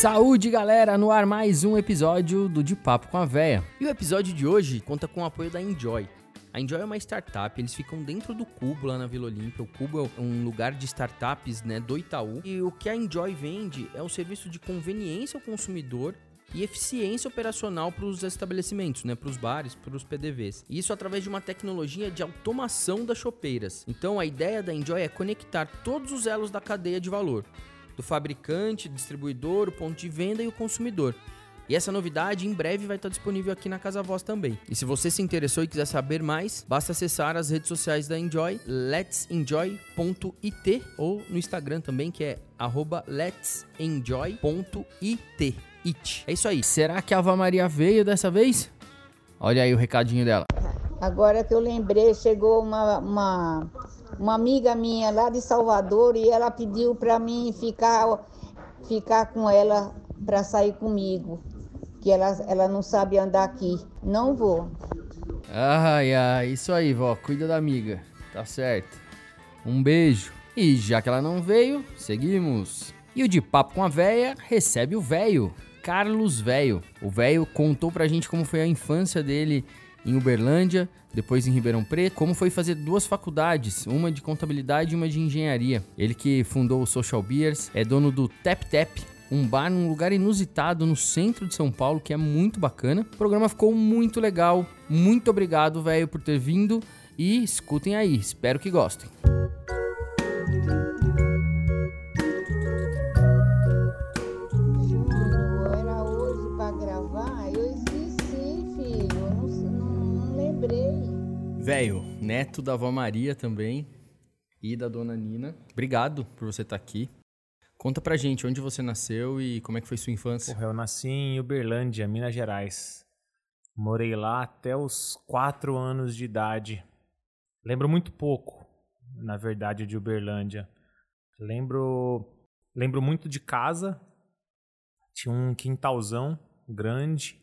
Saúde, galera! No ar mais um episódio do De Papo com a Véia. E o episódio de hoje conta com o apoio da Enjoy. A Enjoy é uma startup, eles ficam dentro do Cubo lá na Vila Olímpia. O Cubo é um lugar de startups né, do Itaú. E o que a Enjoy vende é um serviço de conveniência ao consumidor e eficiência operacional para os estabelecimentos, né, para os bares, para os PDVs. E isso através de uma tecnologia de automação das chopeiras. Então a ideia da Enjoy é conectar todos os elos da cadeia de valor, do fabricante, distribuidor, o ponto de venda e o consumidor. E essa novidade em breve vai estar disponível aqui na Casa Voz também. E se você se interessou e quiser saber mais, basta acessar as redes sociais da Enjoy, let'senjoy.it ou no Instagram também, que é let'senjoy.it. It. É isso aí. Será que a Ava Maria veio dessa vez? Olha aí o recadinho dela. Agora que eu lembrei, chegou uma, uma, uma amiga minha lá de Salvador e ela pediu para mim ficar, ficar com ela para sair comigo. Que ela, ela não sabe andar aqui. Não vou. Ai, ai, isso aí, vó. Cuida da amiga. Tá certo. Um beijo. E já que ela não veio, seguimos. E o de papo com a véia recebe o véio. Carlos Velho. O velho contou pra gente como foi a infância dele em Uberlândia, depois em Ribeirão Preto, como foi fazer duas faculdades, uma de contabilidade e uma de engenharia. Ele que fundou o Social Beers, é dono do Tap Tap, um bar num lugar inusitado no centro de São Paulo, que é muito bacana. O programa ficou muito legal. Muito obrigado, velho, por ter vindo e escutem aí, espero que gostem. Velho, neto da avó Maria também e da dona Nina. Obrigado por você estar aqui. Conta pra gente onde você nasceu e como é que foi sua infância. Porra, eu nasci em Uberlândia, Minas Gerais. Morei lá até os quatro anos de idade. Lembro muito pouco, na verdade, de Uberlândia. Lembro, lembro muito de casa. Tinha um quintalzão grande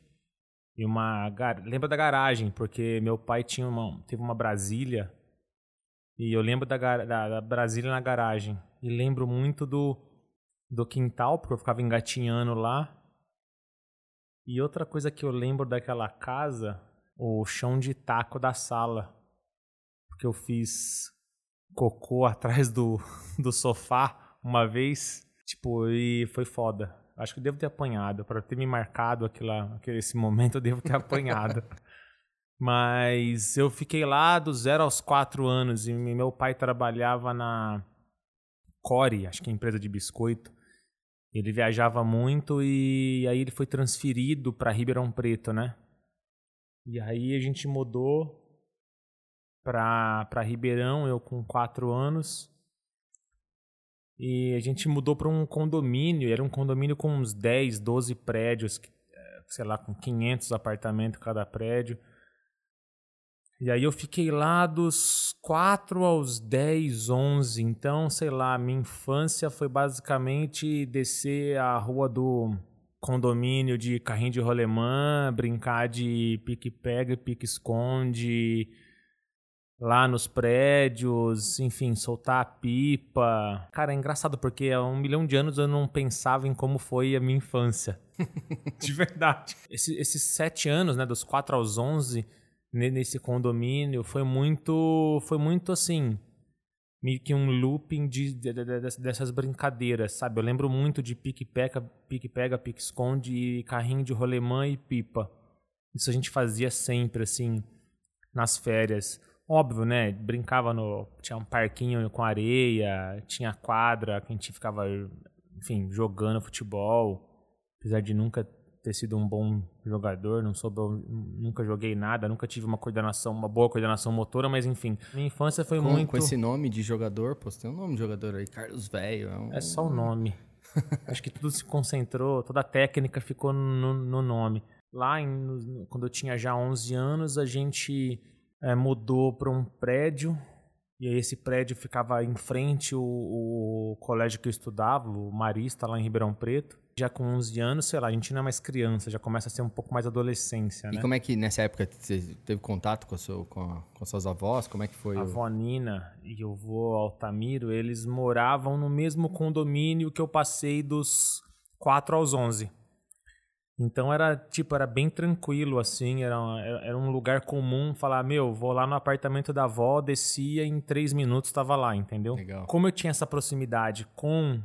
e uma gar... lembro da garagem porque meu pai tinha uma teve uma Brasília e eu lembro da, da, da Brasília na garagem e lembro muito do do quintal porque eu ficava engatinhando lá e outra coisa que eu lembro daquela casa, o chão de taco da sala. Porque eu fiz cocô atrás do, do sofá uma vez, tipo, e foi foda. Acho que devo ter apanhado. Para ter me marcado aquela, aquele, esse momento, eu devo ter apanhado. Mas eu fiquei lá do zero aos quatro anos e meu pai trabalhava na Core, acho que é empresa de biscoito. Ele viajava muito e aí ele foi transferido para Ribeirão Preto, né? E aí a gente mudou para Ribeirão, eu com quatro anos. E a gente mudou para um condomínio, era um condomínio com uns 10, 12 prédios, sei lá, com 500 apartamentos cada prédio. E aí eu fiquei lá dos 4 aos 10, 11. Então, sei lá, minha infância foi basicamente descer a rua do condomínio de carrinho de rolemã, brincar de pique-pega pique-esconde lá nos prédios, enfim, soltar a pipa. Cara, é engraçado porque há um milhão de anos eu não pensava em como foi a minha infância. de verdade. Esse, esses sete anos, né, dos 4 aos 11 nesse condomínio foi muito foi muito assim meio que um looping de, de, de, dessas brincadeiras sabe eu lembro muito de pique pega pique pega pique esconde e carrinho de rolemã e pipa isso a gente fazia sempre assim nas férias óbvio né brincava no tinha um parquinho com areia tinha quadra que a gente ficava enfim jogando futebol apesar de nunca ter sido um bom jogador, não sou nunca joguei nada, nunca tive uma coordenação, uma boa coordenação motora, mas enfim, minha infância foi com, muito com esse nome de jogador, pô, você tem um nome de jogador aí, Carlos Velho, é, um... é só o nome. Acho que tudo se concentrou, toda a técnica ficou no, no nome. Lá, em, no, quando eu tinha já 11 anos, a gente é, mudou para um prédio e aí esse prédio ficava em frente o, o colégio que eu estudava, o Marista, lá em Ribeirão Preto já com 11 anos, sei lá, a gente não é mais criança, já começa a ser um pouco mais adolescência, né? E como é que nessa época você teve contato com, seu, com, a, com suas avós? Como é que foi? A avó Nina e o avô Altamiro, eles moravam no mesmo condomínio que eu passei dos 4 aos 11. Então era tipo, era bem tranquilo assim, era, era um lugar comum falar, meu, vou lá no apartamento da avó, descia em três minutos estava lá, entendeu? Legal. Como eu tinha essa proximidade com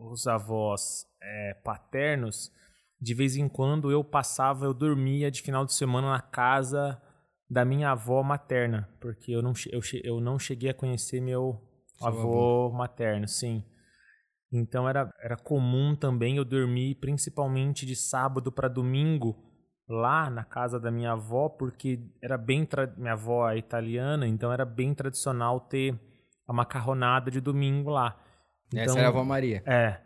os avós é, paternos, de vez em quando eu passava, eu dormia de final de semana na casa da minha avó materna, porque eu não, eu, eu não cheguei a conhecer meu avô, avô materno, sim. Então era, era comum também eu dormir principalmente de sábado para domingo lá na casa da minha avó, porque era bem minha avó é italiana, então era bem tradicional ter a macarronada de domingo lá. Então, Essa era a avó Maria. É.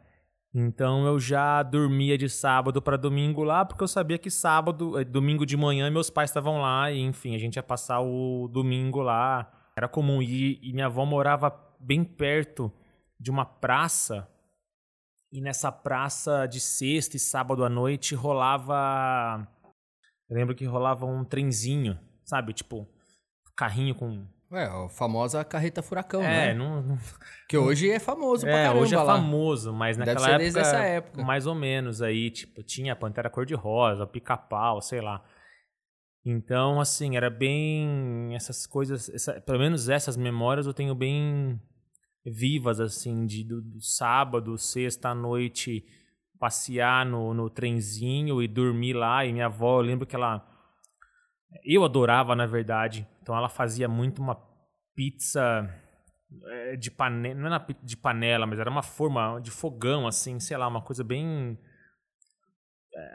Então eu já dormia de sábado para domingo lá, porque eu sabia que sábado, eh, domingo de manhã, meus pais estavam lá e enfim, a gente ia passar o domingo lá. Era comum e, e minha avó morava bem perto de uma praça e nessa praça de sexta e sábado à noite rolava. Eu lembro que rolava um trenzinho, sabe? Tipo, carrinho com. É, a famosa carreta furacão, é, né? Não, não... Que hoje é famoso pra é, caramba hoje é lá. famoso, mas naquela Deve ser época, desde essa época. mais ou menos aí, tipo, tinha a Pantera Cor-de-Rosa, Pica-Pau, sei lá. Então, assim, era bem essas coisas, essa, pelo menos essas memórias eu tenho bem vivas, assim, de do, do sábado, sexta à noite, passear no, no trenzinho e dormir lá. E minha avó, eu lembro que ela. Eu adorava, na verdade. Então ela fazia muito uma pizza eh, de panela. Não era de panela, mas era uma forma de fogão, assim, sei lá, uma coisa bem é,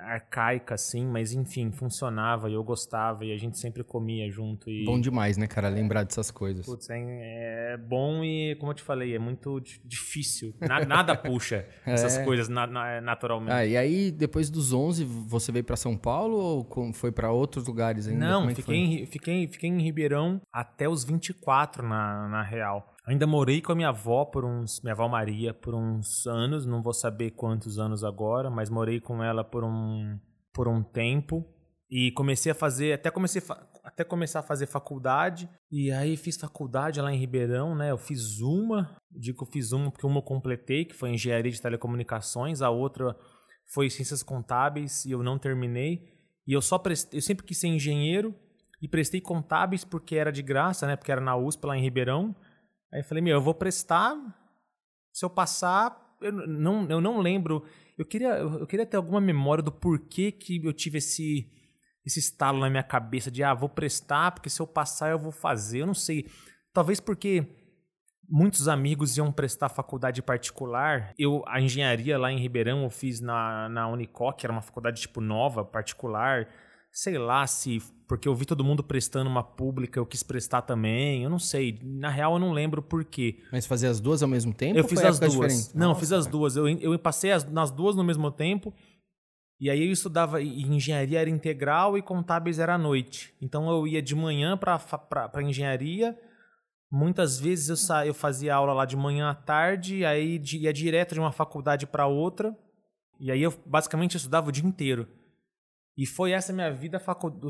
arcaica, assim, mas enfim, funcionava e eu gostava e a gente sempre comia junto. E... Bom demais, né, cara, lembrar dessas coisas. Putz, é, é bom e, como eu te falei, é muito difícil. Na, nada puxa essas é. coisas na, na, naturalmente. Ah, e aí, depois dos 11, você veio para São Paulo ou foi para outros lugares ainda? Não, é fiquei, em, fiquei, fiquei em Ribeirão até os 24, na, na real. Ainda morei com a minha avó por uns, minha avó Maria, por uns anos, não vou saber quantos anos agora, mas morei com ela por um, por um tempo e comecei a fazer, até comecei até começar a fazer faculdade e aí fiz faculdade lá em Ribeirão, né? Eu fiz uma, digo que eu fiz uma porque uma eu completei, que foi engenharia de telecomunicações, a outra foi ciências contábeis e eu não terminei. E eu só prestei, eu sempre quis ser engenheiro e prestei contábeis porque era de graça, né? Porque era na USP lá em Ribeirão. Aí eu falei, meu, eu vou prestar. Se eu passar, eu não, eu não lembro. Eu queria, eu queria ter alguma memória do porquê que eu tive esse, esse estalo na minha cabeça de, ah, vou prestar, porque se eu passar eu vou fazer. Eu não sei. Talvez porque muitos amigos iam prestar faculdade particular. Eu, a engenharia lá em Ribeirão, eu fiz na, na Unicoc, era uma faculdade tipo nova, particular sei lá se porque eu vi todo mundo prestando uma pública, eu quis prestar também, eu não sei. Na real, eu não lembro por quê. Mas fazer as duas ao mesmo tempo? Eu fiz as duas. Diferente? Não, Nossa, fiz as duas. Eu, eu passei as, nas duas no mesmo tempo. E aí eu estudava engenharia era integral e contábeis era à noite. Então eu ia de manhã para engenharia. Muitas vezes eu, sa, eu fazia aula lá de manhã à tarde, aí ia direto de uma faculdade para outra. E aí eu basicamente estudava o dia inteiro. E foi essa minha vida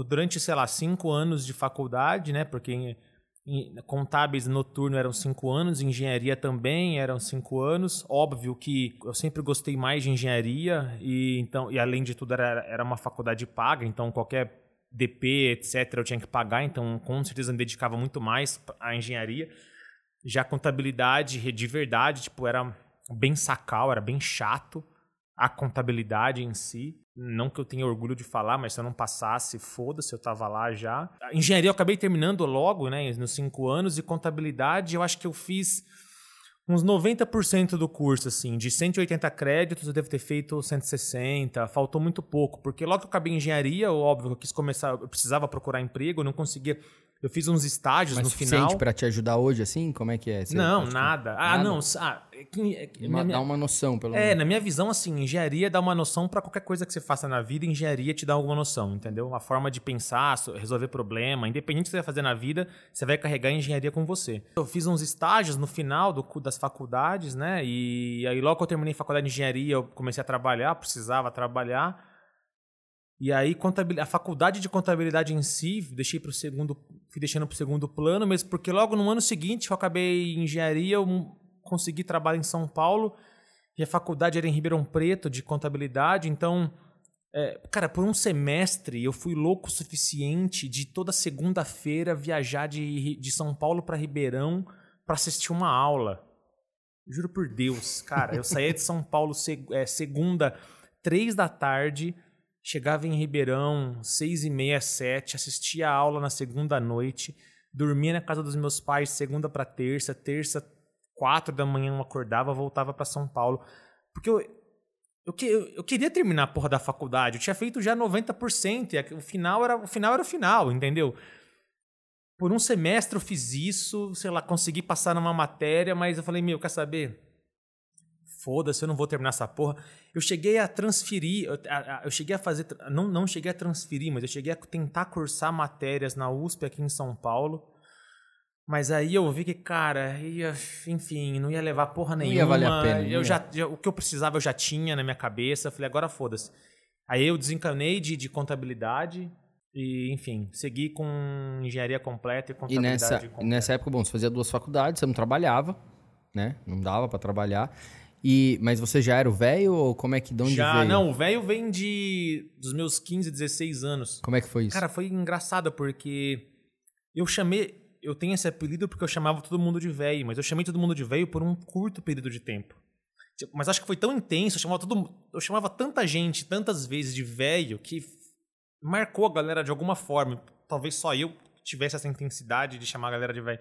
durante, sei lá, cinco anos de faculdade, né? Porque em, em, contábeis noturno eram cinco anos, engenharia também eram cinco anos. Óbvio que eu sempre gostei mais de engenharia e então e além de tudo era, era uma faculdade paga, então qualquer DP, etc, eu tinha que pagar, então com certeza me dedicava muito mais à engenharia. Já contabilidade de verdade, tipo, era bem sacal, era bem chato a contabilidade em si. Não que eu tenha orgulho de falar, mas se eu não passasse, foda-se, eu tava lá já. Engenharia eu acabei terminando logo, né, nos cinco anos, e contabilidade eu acho que eu fiz uns 90% do curso, assim. De 180 créditos eu devo ter feito 160, faltou muito pouco, porque logo que eu acabei engenharia, óbvio, eu quis começar, eu precisava procurar emprego, eu não conseguia eu fiz uns estágios Mas no suficiente final. para te ajudar hoje, assim? Como é que é? Você não, nada. Ah, nada? não. Ah, é é uma, minha, dá uma noção, pelo é, menos. É, na minha visão, assim, engenharia dá uma noção para qualquer coisa que você faça na vida, engenharia te dá alguma noção, entendeu? A forma de pensar, resolver problema, independente do que você vai fazer na vida, você vai carregar a engenharia com você. Eu fiz uns estágios no final do, das faculdades, né? E aí, logo que eu terminei a faculdade de engenharia, eu comecei a trabalhar, precisava trabalhar. E aí a faculdade de contabilidade em si, deixei para o segundo, fui deixando para o segundo plano, mas porque logo no ano seguinte eu acabei engenharia, eu consegui trabalho em São Paulo E a faculdade era em Ribeirão Preto, de contabilidade, então. É, cara, por um semestre eu fui louco o suficiente de toda segunda-feira viajar de, de São Paulo para Ribeirão para assistir uma aula. Juro por Deus, cara, eu saía de São Paulo seg é, segunda, três da tarde, chegava em Ribeirão, seis e meia, sete, assistia a aula na segunda noite, dormia na casa dos meus pais segunda para terça, terça, quatro da manhã eu acordava, voltava para São Paulo. Porque eu, eu, eu, eu, queria terminar a porra da faculdade, eu tinha feito já 90%, e o final era o final, era o final entendeu? Por um semestre eu fiz isso, sei lá, consegui passar numa matéria, mas eu falei, meu, quer saber? Foda-se, eu não vou terminar essa porra. Eu cheguei a transferir, eu, eu cheguei a fazer, não, não cheguei a transferir, mas eu cheguei a tentar cursar matérias na USP aqui em São Paulo. Mas aí eu vi que, cara, ia, enfim, não ia levar porra nenhuma. Não ia valer a pena. Eu já, já, o que eu precisava eu já tinha na minha cabeça. Falei, agora foda-se. Aí eu desencanei de, de contabilidade, e, enfim, segui com engenharia completa e contabilidade e nessa, completa. nessa época, bom, você fazia duas faculdades, você não trabalhava, né? Não dava para trabalhar. E, mas você já era o velho ou como é que de onde já, veio? não, o velho vem de dos meus 15, 16 anos. Como é que foi isso? Cara, foi engraçado porque eu chamei, eu tenho esse apelido porque eu chamava todo mundo de velho, mas eu chamei todo mundo de velho por um curto período de tempo. Tipo, mas acho que foi tão intenso, eu chamava todo, eu chamava tanta gente, tantas vezes de velho que marcou a galera de alguma forma. Talvez só eu tivesse essa intensidade de chamar a galera de velho.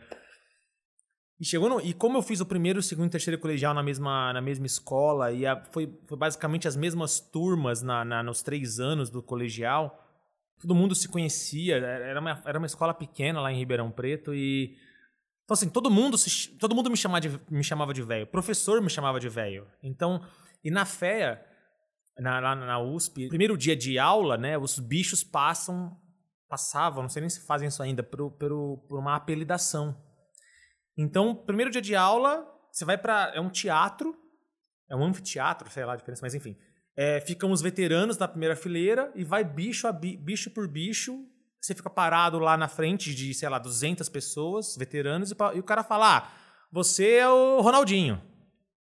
E chegou no, e como eu fiz o primeiro, segundo e terceiro colegial na mesma, na mesma escola e a, foi, foi basicamente as mesmas turmas na, na, nos três anos do colegial, todo mundo se conhecia. Era uma, era uma escola pequena lá em Ribeirão Preto e então assim todo mundo se, todo mundo me chamava de me chamava de velho. Professor me chamava de velho. Então e na FEA na, lá na USP, primeiro dia de aula, né, os bichos passam, passavam, não sei nem se fazem isso ainda, por, por, por uma apelidação. Então, primeiro dia de aula, você vai para é um teatro, é um anfiteatro, sei lá a diferença, mas enfim. É, ficam os veteranos na primeira fileira e vai bicho a bi, bicho por bicho. Você fica parado lá na frente de, sei lá, 200 pessoas, veteranos, e, e o cara fala: ah, você é o Ronaldinho.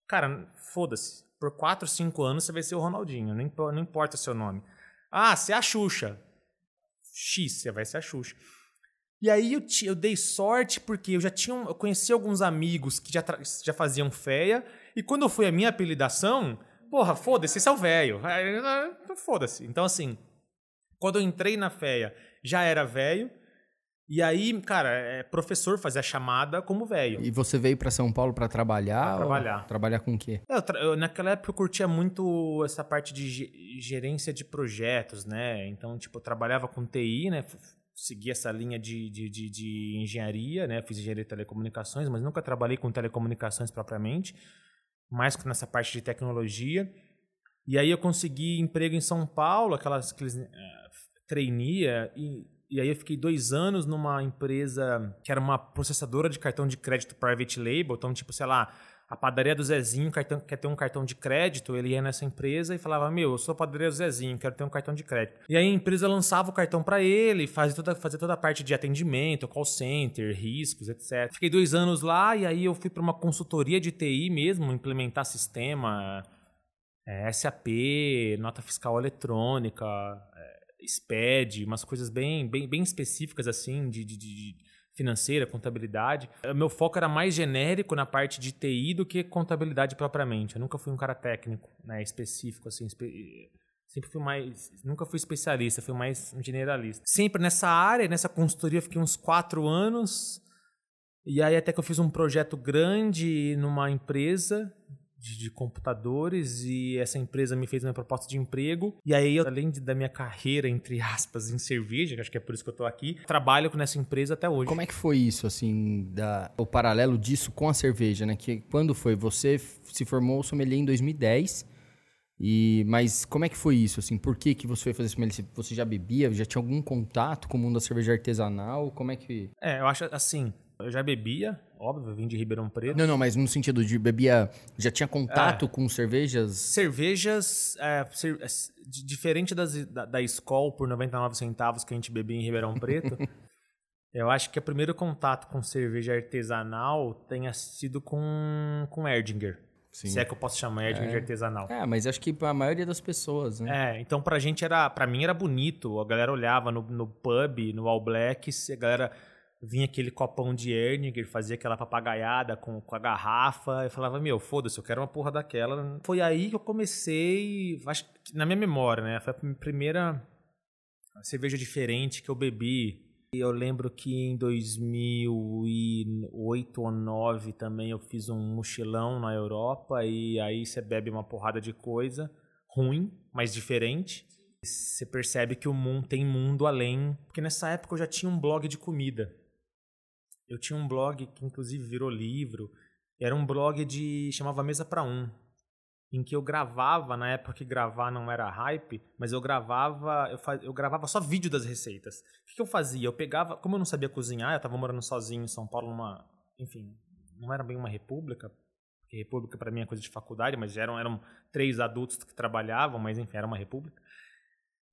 Cara, foda-se por 4, 5 anos você vai ser o Ronaldinho, não, não importa o seu nome. Ah, você é a Xuxa. X, você vai ser a Xuxa. E aí eu, eu dei sorte porque eu já tinha, eu conheci alguns amigos que já, já faziam feia, e quando eu fui a minha apelidação, porra, foda-se, esse é o velho. Foda-se. Então assim, quando eu entrei na feia, já era velho, e aí, cara, é, professor fazia chamada como velho. E você veio para São Paulo para trabalhar? Pra trabalhar. Trabalhar com o quê? Eu, eu, naquela época eu curtia muito essa parte de gerência de projetos, né? Então, tipo, eu trabalhava com TI, né? Segui essa linha de, de, de, de engenharia, né? Fiz engenharia de telecomunicações, mas nunca trabalhei com telecomunicações propriamente. Mais que nessa parte de tecnologia. E aí eu consegui emprego em São Paulo, aquelas, aqueles uh, trainee, e e aí eu fiquei dois anos numa empresa que era uma processadora de cartão de crédito private label. Então, tipo, sei lá, a padaria do Zezinho cartão, quer ter um cartão de crédito, ele ia nessa empresa e falava: Meu, eu sou a padaria do Zezinho, quero ter um cartão de crédito. E aí a empresa lançava o cartão para ele, fazia toda, fazia toda a parte de atendimento, call center, riscos, etc. Fiquei dois anos lá e aí eu fui para uma consultoria de TI mesmo, implementar sistema. É, SAP, nota fiscal eletrônica, SPED, umas coisas bem, bem, bem específicas assim de, de, de financeira, contabilidade. O meu foco era mais genérico na parte de TI do que contabilidade propriamente. Eu nunca fui um cara técnico, né, específico assim, espe... sempre fui mais, nunca fui especialista, fui mais um generalista. Sempre nessa área, nessa consultoria, fiquei uns quatro anos. E aí até que eu fiz um projeto grande numa empresa de, de, computadores e essa empresa me fez uma proposta de emprego. E aí, além de, da minha carreira, entre aspas, em cerveja, acho que é por isso que eu tô aqui, trabalho nessa empresa até hoje. Como é que foi isso, assim, da, o paralelo disso com a cerveja, né? Que quando foi? Você se formou sommelier em 2010. E, mas como é que foi isso? Assim, por que, que você foi fazer sommelier? Você já bebia? Já tinha algum contato com o mundo da cerveja artesanal? Como é que. É, eu acho assim. Eu já bebia, óbvio, vim de Ribeirão Preto. Não, não, mas no sentido de bebia, já tinha contato é. com cervejas? Cervejas, é, cer é, diferente das, da, da Skol por 99 centavos que a gente bebia em Ribeirão Preto, eu acho que o primeiro contato com cerveja artesanal tenha sido com, com Erdinger. Sim. Se é que eu posso chamar de é. artesanal. É, mas acho que pra maioria das pessoas, né? É, então pra gente era. Pra mim era bonito. A galera olhava no, no pub, no All Blacks, a galera vinha aquele copão de Erninger, fazia aquela papagaiada com, com a garrafa. Eu falava, meu, foda-se, eu quero uma porra daquela. Foi aí que eu comecei. Acho na minha memória, né? Foi a primeira cerveja diferente que eu bebi eu lembro que em 2008 ou 2009 também eu fiz um mochilão na Europa e aí você bebe uma porrada de coisa ruim, mas diferente. Você percebe que o mundo tem mundo além, porque nessa época eu já tinha um blog de comida. Eu tinha um blog que inclusive virou livro. Era um blog de chamava Mesa para um em que eu gravava, na época que gravar não era hype, mas eu gravava, eu, faz, eu gravava só vídeo das receitas. O que, que, eu fazia? Eu pegava, como eu não sabia cozinhar, eu estava morando sozinho em São Paulo, numa, enfim, não era bem uma república, porque república para mim é coisa de faculdade, mas eram, eram três adultos que trabalhavam, mas enfim, era uma república.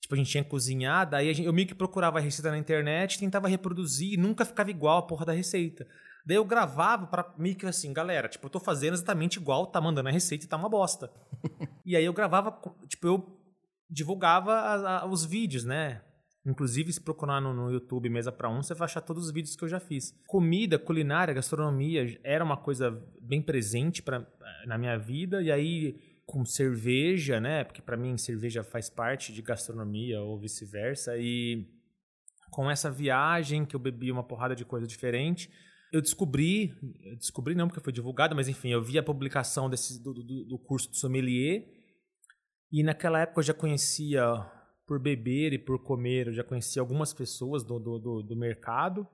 Tipo, a gente tinha cozinhado, daí eu meio que procurava a receita na internet, tentava reproduzir e nunca ficava igual a porra da receita. Daí eu gravava para meio que assim, galera, tipo, eu tô fazendo exatamente igual, tá mandando a receita e tá uma bosta. e aí eu gravava, tipo, eu divulgava a, a, os vídeos, né? Inclusive, se procurar no, no, YouTube Mesa para Um, você vai achar todos os vídeos que eu já fiz. Comida, culinária, gastronomia era uma coisa bem presente pra, na minha vida. E aí, com cerveja, né? Porque para mim, cerveja faz parte de gastronomia ou vice-versa. E com essa viagem que eu bebi uma porrada de coisa diferente, eu descobri, descobri não porque foi divulgado, mas enfim, eu vi a publicação desse, do, do, do curso de sommelier e naquela época eu já conhecia, por beber e por comer, eu já conhecia algumas pessoas do, do, do mercado.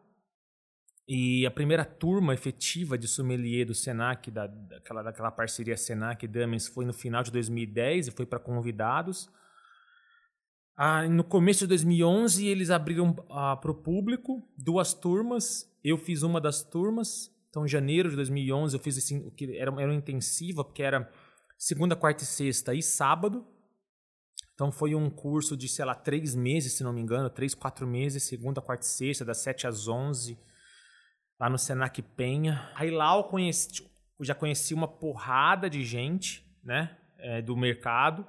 E a primeira turma efetiva de sommelier do Senac, da, daquela, daquela parceria Senac Damens, foi no final de 2010 e foi para convidados. Ah, no começo de 2011, eles abriram ah, para o público duas turmas. Eu fiz uma das turmas. Então, em janeiro de 2011, eu fiz assim, o que era, era uma intensiva, porque era segunda, quarta e sexta e sábado. Então, foi um curso de, sei lá, três meses, se não me engano, três, quatro meses, segunda, quarta e sexta, das sete às onze, lá no Senac Penha. Aí lá eu, conheci, eu já conheci uma porrada de gente, né, é, do mercado.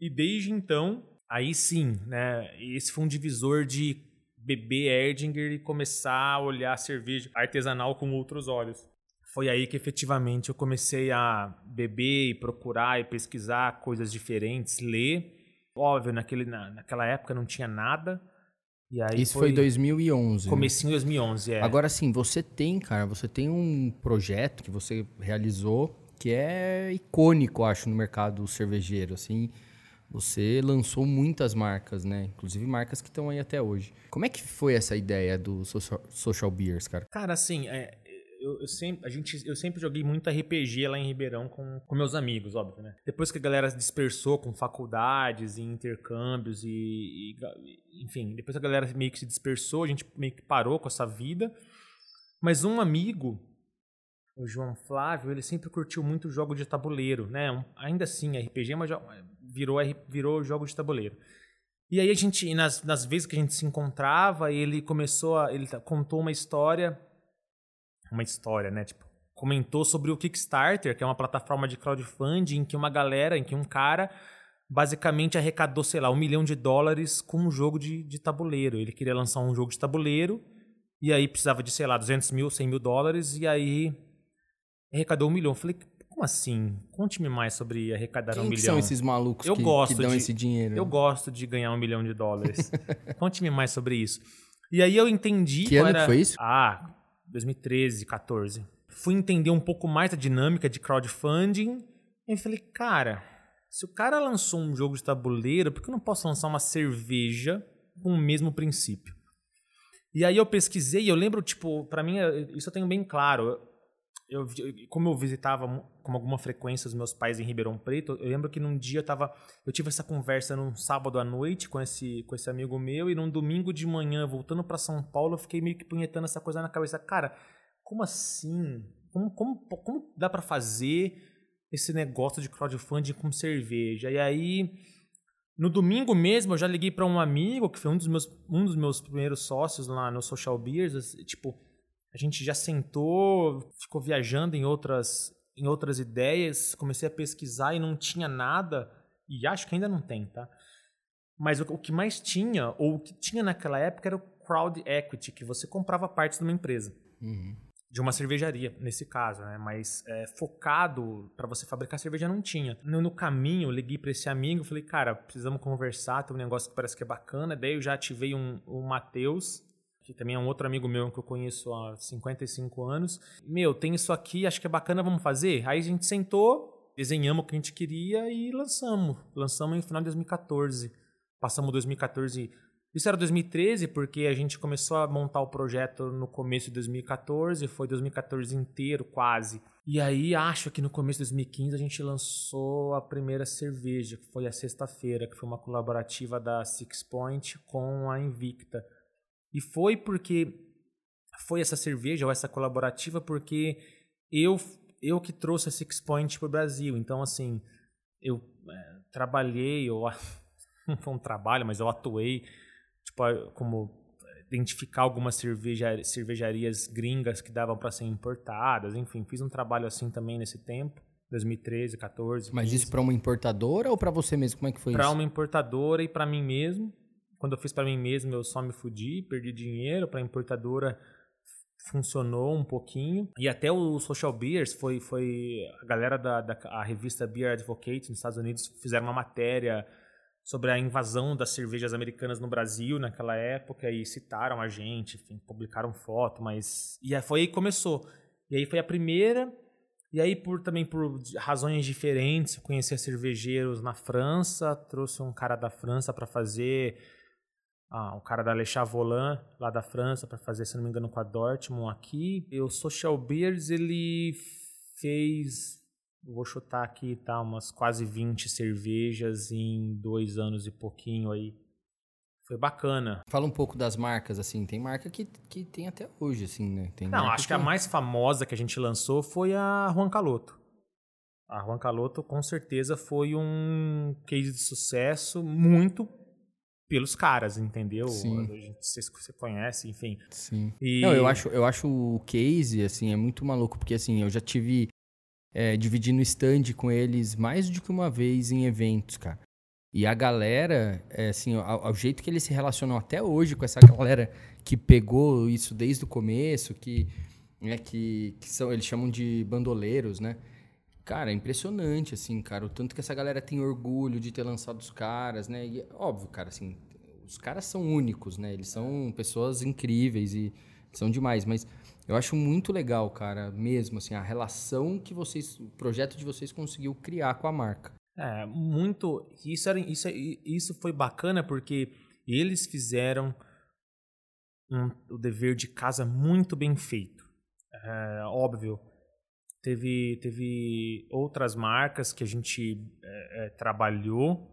E desde então, Aí sim, né? Esse foi um divisor de beber Erdinger e começar a olhar a cerveja artesanal com outros olhos. Foi aí que efetivamente eu comecei a beber e procurar e pesquisar coisas diferentes, ler. Óbvio, naquele, na, naquela época não tinha nada. Isso foi, foi 2011. Comecinho né? 2011, é. Agora sim, você tem, cara, você tem um projeto que você realizou que é icônico, acho, no mercado cervejeiro, assim você lançou muitas marcas, né? Inclusive marcas que estão aí até hoje. Como é que foi essa ideia do social, social beers, cara? Cara, assim, é, eu, eu, sempre, a gente, eu sempre joguei muito RPG lá em Ribeirão com, com meus amigos, óbvio, né? Depois que a galera dispersou com faculdades e intercâmbios e, e, enfim, depois a galera meio que se dispersou, a gente meio que parou com essa vida. Mas um amigo, o João Flávio, ele sempre curtiu muito jogo de tabuleiro, né? Um, ainda assim, RPG, mas virou, virou jogo de tabuleiro. E aí a gente, nas, nas vezes que a gente se encontrava, ele começou a. Ele contou uma história. Uma história, né? Tipo, comentou sobre o Kickstarter, que é uma plataforma de crowdfunding em que uma galera, em que um cara basicamente arrecadou, sei lá, um milhão de dólares com um jogo de, de tabuleiro. Ele queria lançar um jogo de tabuleiro e aí precisava de, sei lá, 200 mil, 100 mil dólares e aí arrecadou um milhão. Eu falei, como assim? Conte-me mais sobre arrecadar Quem um milhão. Quem são esses malucos eu que, gosto que dão de, esse dinheiro? Eu gosto de ganhar um milhão de dólares. Conte-me mais sobre isso. E aí eu entendi... Que ano era... que foi isso? Ah, 2013, 14. Fui entender um pouco mais da dinâmica de crowdfunding. E falei, cara, se o cara lançou um jogo de tabuleiro, por que eu não posso lançar uma cerveja com o mesmo princípio? E aí eu pesquisei, eu lembro, tipo, para mim, isso eu tenho bem claro eu, como eu visitava com alguma frequência os meus pais em Ribeirão Preto, eu lembro que num dia eu tava, eu tive essa conversa num sábado à noite com esse com esse amigo meu e num domingo de manhã voltando para São Paulo, eu fiquei meio que punhetando essa coisa na cabeça, cara, como assim? Como como, como dá para fazer esse negócio de crowdfunding com cerveja? E aí no domingo mesmo eu já liguei para um amigo que foi um dos meus um dos meus primeiros sócios lá no Social Beers, tipo, a gente já sentou, ficou viajando em outras em outras ideias, comecei a pesquisar e não tinha nada, e acho que ainda não tem, tá? Mas o, o que mais tinha, ou o que tinha naquela época, era o crowd equity, que você comprava partes de uma empresa. Uhum. De uma cervejaria, nesse caso, né? Mas é, focado para você fabricar cerveja não tinha. No, no caminho, eu liguei para esse amigo, falei, cara, precisamos conversar, tem um negócio que parece que é bacana. Daí eu já ativei um, o Matheus, que também é um outro amigo meu que eu conheço há 55 anos. Meu, tem isso aqui, acho que é bacana, vamos fazer? Aí a gente sentou, desenhamos o que a gente queria e lançamos. Lançamos no final de 2014. Passamos 2014 isso era 2013 porque a gente começou a montar o projeto no começo de 2014, foi 2014 inteiro quase. E aí acho que no começo de 2015 a gente lançou a primeira cerveja, que foi a sexta-feira, que foi uma colaborativa da Six Point com a Invicta. E foi porque foi essa cerveja ou essa colaborativa porque eu eu que trouxe a Six Point para o Brasil. Então assim, eu é, trabalhei, ou não foi um trabalho, mas eu atuei tipo, como identificar algumas cerveja, cervejarias gringas que davam para ser importadas, enfim, fiz um trabalho assim também nesse tempo, 2013, 14. Mas 15. isso para uma importadora ou para você mesmo? Como é que foi pra isso? Para uma importadora e para mim mesmo. Quando eu fiz para mim mesmo, eu só me fudi, perdi dinheiro. Para importadora funcionou um pouquinho. E até o Social Beers foi foi a galera da, da a revista Beer Advocate nos Estados Unidos fizeram uma matéria sobre a invasão das cervejas americanas no Brasil naquela época e citaram a gente, enfim, publicaram foto, mas e aí foi aí que começou. E aí foi a primeira e aí por também por razões diferentes, conheci cervejeiros na França, trouxe um cara da França para fazer ah, um cara da Le Chavolan, lá da França, para fazer, se não me engano, com a Dortmund aqui. E o Social Beers, ele fez vou chutar aqui, tá, umas quase 20 cervejas em dois anos e pouquinho aí. Foi bacana. Fala um pouco das marcas, assim. Tem marca que, que tem até hoje, assim, né? Tem Não, acho que, que a mais famosa que a gente lançou foi a Juan Caloto. A Juan Caloto, com certeza, foi um case de sucesso muito pelos caras, entendeu? Sim. A gente, você, você conhece, enfim. Sim. E... Não, eu acho, eu acho o case, assim, é muito maluco, porque, assim, eu já tive é, dividindo stand com eles mais do que uma vez em eventos, cara. E a galera, é, assim, ao, ao, jeito que eles se relacionam até hoje com essa galera que pegou isso desde o começo, que, né, que, que são, eles chamam de bandoleiros, né? Cara, é impressionante, assim, cara, o tanto que essa galera tem orgulho de ter lançado os caras, né? E, óbvio, cara, assim, os caras são únicos, né? Eles são pessoas incríveis e são demais, mas eu acho muito legal, cara, mesmo assim, a relação que vocês, o projeto de vocês conseguiu criar com a marca. É, muito. Isso, era, isso, isso foi bacana porque eles fizeram um, o dever de casa muito bem feito. É, óbvio, teve, teve outras marcas que a gente é, é trabalhou.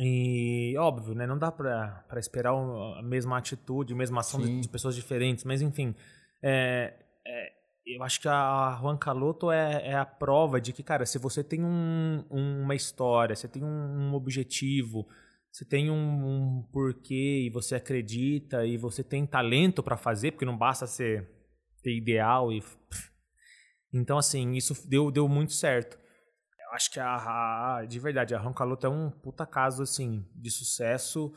E óbvio, né, não dá para esperar a mesma atitude, a mesma ação de, de, pessoas diferentes, mas enfim, é, é, eu acho que a Juan Caloto é, é, a prova de que, cara, se você tem um, uma história, você tem um, objetivo, você tem um, um, porquê e você acredita e você tem talento para fazer, porque não basta ser ter ideal e então assim isso deu deu muito certo. Eu acho que a, a de verdade a Juan Caloto é um puta caso assim de sucesso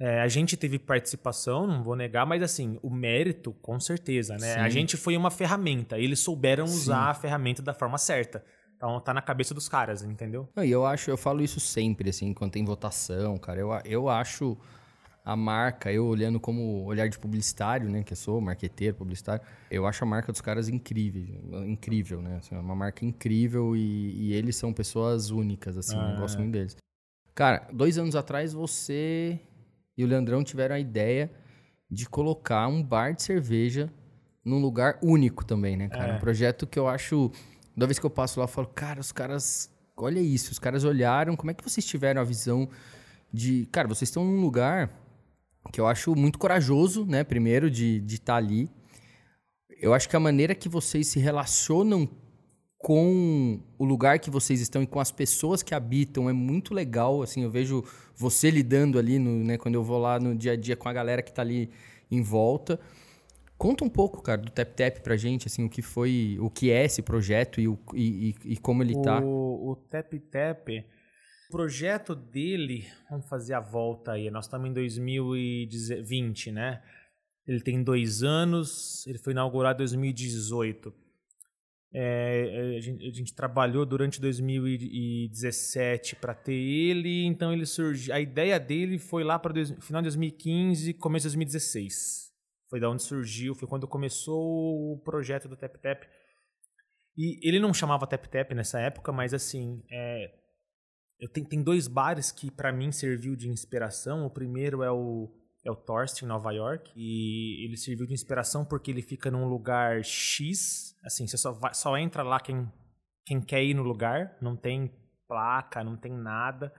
é, a gente teve participação, não vou negar, mas assim, o mérito, com certeza, né? Sim. A gente foi uma ferramenta, eles souberam Sim. usar a ferramenta da forma certa. Então tá na cabeça dos caras, entendeu? E eu acho, eu falo isso sempre, assim, quando tem votação, cara. Eu, eu acho a marca, eu olhando como olhar de publicitário, né? Que eu sou marqueteiro, publicitário, eu acho a marca dos caras incrível, incrível, né? Assim, é uma marca incrível e, e, eles são pessoas únicas, assim, ah, eu gosto muito deles. Cara, dois anos atrás você e o Leandrão tiveram a ideia de colocar um bar de cerveja num lugar único também, né, cara? É. Um projeto que eu acho. Toda vez que eu passo lá, eu falo, cara, os caras. Olha isso, os caras olharam. Como é que vocês tiveram a visão de. Cara, vocês estão num lugar que eu acho muito corajoso, né? Primeiro, de estar tá ali. Eu acho que a maneira que vocês se relacionam com o lugar que vocês estão e com as pessoas que habitam é muito legal. Assim, eu vejo você lidando ali, no, né, quando eu vou lá no dia a dia com a galera que está ali em volta. Conta um pouco, cara, do Tap Tap pra gente, assim, o que foi, o que é esse projeto e, o, e, e, e como ele tá. O, o Tap Tap, projeto dele, vamos fazer a volta aí, nós estamos em 2020, né? Ele tem dois anos, ele foi inaugurado em 2018. É, a, gente, a, gente, trabalhou durante 2017 para ter ele, então ele surgiu. A ideia dele foi lá para final de 2015, começo de 2016. Foi da onde surgiu, foi quando começou o projeto do Tap Tap. E ele não chamava Tap Tap nessa época, mas assim, é, eu tenho, tem dois bares que para mim serviu de inspiração. O primeiro é o é o Torst em Nova York e ele serviu de inspiração porque ele fica num lugar X, assim, você só vai, só entra lá quem quem quer ir no lugar, não tem placa, não tem nada.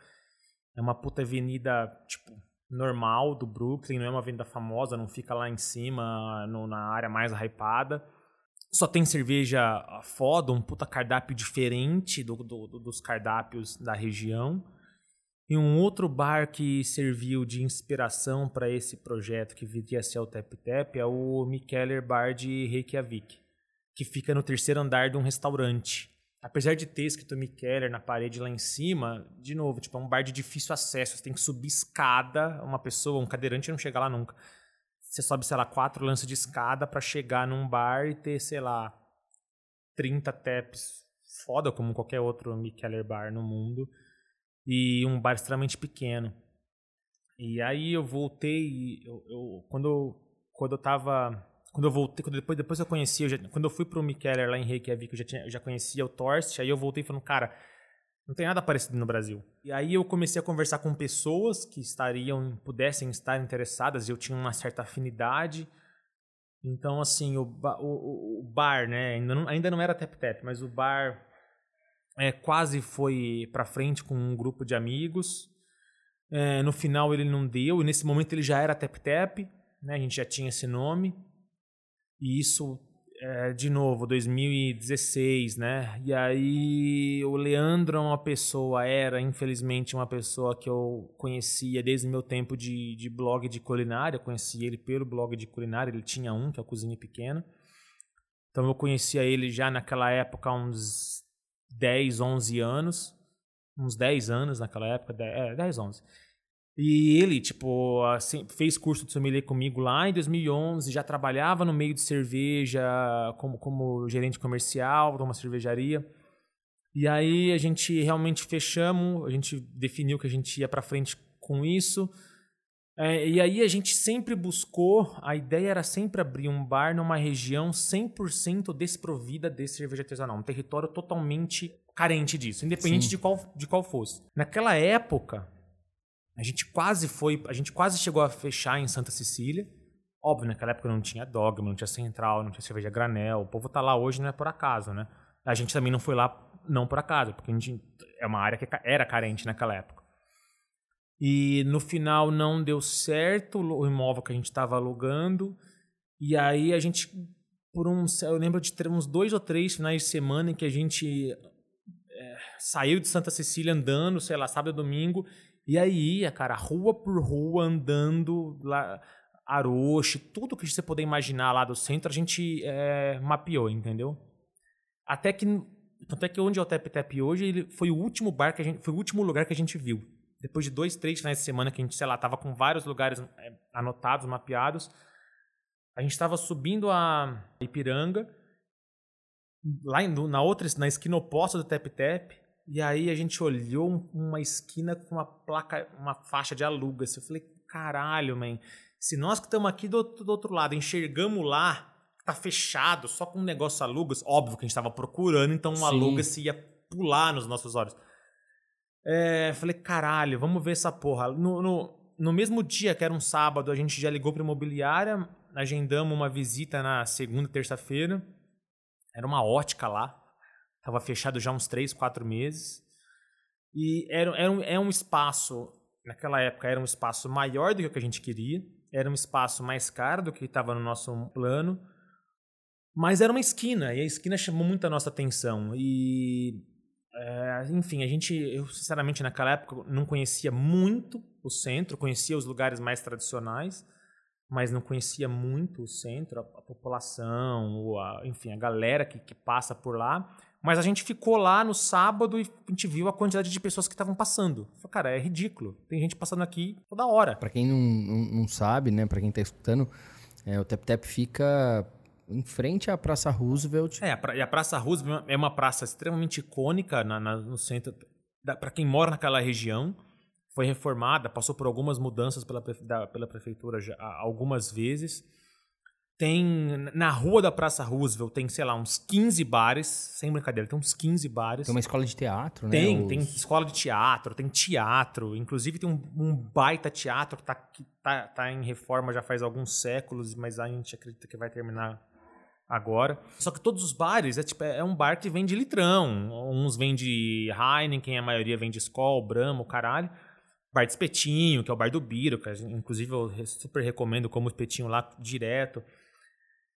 É uma puta avenida, tipo, normal do Brooklyn, não é uma avenida famosa, não fica lá em cima, no, na área mais hypada. Só tem cerveja foda, um puta cardápio diferente do, do, do, dos cardápios da região. E um outro bar que serviu de inspiração para esse projeto que viria a ser o Tap Tap é o Mikkeller Bar de Reykjavik, que fica no terceiro andar de um restaurante apesar de ter escrito Keller na parede lá em cima, de novo, tipo, é um bar de difícil acesso. Você tem que subir escada, uma pessoa, um cadeirante não chega lá nunca. Você sobe, sei lá, quatro lances de escada para chegar num bar e ter, sei lá, 30 taps foda como qualquer outro Keller bar no mundo. E um bar extremamente pequeno. E aí eu voltei, eu, eu, quando, eu, quando eu tava quando eu voltei, quando depois, depois eu conheci, eu já, quando eu fui pro Mikeller lá em Reykjavik, eu já, tinha, eu já conhecia o Torst, aí eu voltei falando, cara, não tem nada parecido no Brasil. E aí eu comecei a conversar com pessoas que estariam, pudessem estar interessadas, eu tinha uma certa afinidade. Então, assim, o, o, o bar, né, ainda não, ainda não era tap-tap, mas o bar é, quase foi para frente com um grupo de amigos. É, no final ele não deu, e nesse momento ele já era tap-tap, né, a gente já tinha esse nome. E isso, é, de novo, 2016, né? E aí o Leandro é uma pessoa, era infelizmente uma pessoa que eu conhecia desde o meu tempo de, de blog de culinária. Eu conheci ele pelo blog de culinária, ele tinha um, que é o Cozinha Pequena. Então eu conhecia ele já naquela época há uns 10, 11 anos. Uns 10 anos naquela época, 10, é, 10 11. E ele, tipo, assim, fez curso de sommelier comigo lá em 2011, já trabalhava no meio de cerveja como, como gerente comercial de uma cervejaria. E aí a gente realmente fechamos, a gente definiu que a gente ia para frente com isso. É, e aí a gente sempre buscou, a ideia era sempre abrir um bar numa região 100% desprovida de cerveja artesanal, um território totalmente carente disso, independente de qual, de qual fosse. Naquela época, a gente quase foi, a gente quase chegou a fechar em Santa Cecília. Óbvio, naquela época não tinha dogma, não tinha central, não tinha cerveja granel. O povo tá lá hoje não é por acaso, né? A gente também não foi lá não por acaso, porque a gente é uma área que era carente naquela época. E no final não deu certo o imóvel que a gente estava alugando. E aí a gente, por uns, eu lembro de ter uns dois ou três finais de semana em que a gente é, saiu de Santa Cecília andando, sei lá, sábado domingo, e aí ia, cara, rua por rua, andando lá, Aroche, tudo que você puder imaginar lá do centro, a gente é, mapeou, entendeu? Até que, até que onde é o Tap Tap hoje, ele foi o último bar que a gente, foi o último lugar que a gente viu. Depois de dois, três finais de semana que a gente, sei lá, tava com vários lugares é, anotados, mapeados, a gente estava subindo a Ipiranga, lá na outra, na esquina oposta do Tap Tap, e aí a gente olhou uma esquina com uma placa, uma faixa de alugas. Eu falei, caralho, man. Se nós que estamos aqui do, do, outro lado enxergamos lá, tá fechado, só com um negócio alugas, óbvio que a gente estava procurando, então um alugas se ia pular nos nossos olhos. É, falei, caralho, vamos ver essa porra. No, no, no mesmo dia, que era um sábado, a gente já ligou para imobiliária, agendamos uma visita na segunda, terça-feira. Era uma ótica lá. Estava fechado já uns três, quatro meses. E era, era um, é um espaço, naquela época, era um espaço maior do que o que a gente queria. Era um espaço mais caro do que estava no nosso plano. Mas era uma esquina, e a esquina chamou muito a nossa atenção. E, é, enfim, a gente, eu sinceramente naquela época não conhecia muito o centro, conhecia os lugares mais tradicionais, mas não conhecia muito o centro, a, a população, a, enfim, a galera que, que passa por lá. Mas a gente ficou lá no sábado e a gente viu a quantidade de pessoas que estavam passando. Falei, cara, é ridículo. Tem gente passando aqui toda hora. Para quem não, não, não, sabe, né? Para quem tá escutando, é, o Tep Tep fica em frente à Praça Roosevelt. É, a, a Praça Roosevelt é uma praça extremamente icônica na, na, no centro. Para quem mora naquela região, foi reformada, passou por algumas mudanças pela, da, pela prefeitura já, algumas vezes. Tem na rua da Praça Roosevelt tem, sei lá, uns 15 bares, sem brincadeira, tem uns 15 bares. Tem uma escola de teatro, né? Tem, Os... tem escola de teatro, tem teatro, inclusive tem um, um, baita teatro que tá, que tá, tá em reforma já faz alguns séculos, mas a gente acredita que vai terminar agora. Só que todos os bares é, tipo, é um bar que vende litrão. Uns vende Heineken, a maioria vende Skol, Brahma, o caralho. Bar de espetinho, que é o bar do Biro, que inclusive eu super recomendo como espetinho lá direto.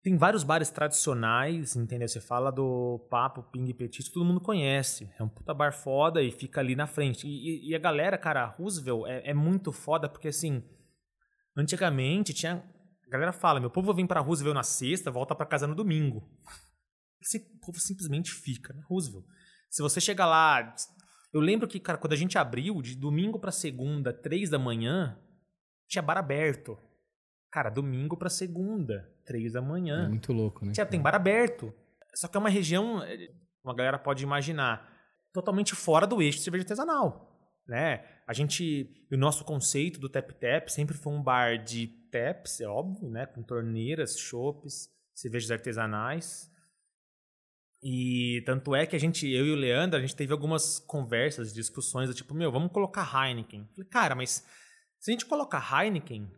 Tem vários bares tradicionais, entendeu? Você fala do Papo, Ping Petit, todo mundo conhece. É um puta bar foda e fica ali na frente. E, e a galera, cara, Roosevelt é, é, muito foda porque, assim, antigamente tinha... A galera fala, meu povo vem pra Roosevelt na sexta, volta para casa no domingo. Esse povo simplesmente fica na Roosevelt. Se você chega lá... Eu lembro que, cara, quando a gente abriu, de domingo para segunda, três da manhã, tinha bar aberto. Cara, domingo para segunda, três da manhã. É muito louco, né? Já tem bar aberto. Só que é uma região, uma galera pode imaginar, totalmente fora do eixo de cerveja artesanal. Né? A gente, o nosso conceito do Tap Tap sempre foi um bar de taps, é óbvio, né? Com torneiras, chopes, cervejas artesanais. E tanto é que a gente, eu e o Leandro, a gente teve algumas conversas, discussões do tipo, meu, vamos colocar Heineken. Falei, cara, mas se a gente colocar Heineken,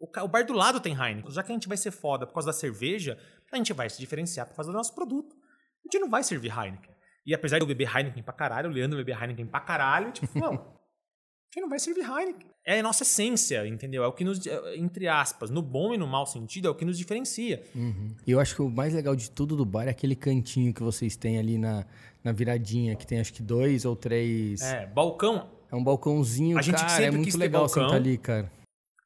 o, bar do lado tem Heineken. Já que a gente vai ser foda por causa da cerveja, a gente vai se diferenciar por causa do nosso produto. A gente não vai servir Heineken. E apesar de eu beber Heineken pra caralho, o Leandro beber Heineken pra caralho, tipo, não, a gente não vai servir Heineken. É a nossa essência, entendeu? É o que nos, é, entre aspas, no bom e no mau sentido, é o que nos diferencia. Uhum. E eu acho que o mais legal de tudo do bar é aquele cantinho que vocês têm ali na, na viradinha, que tem acho que dois ou três. É, balcão. É um balcãozinho, a gente cara, é muito legal balcão, sentar ali, cara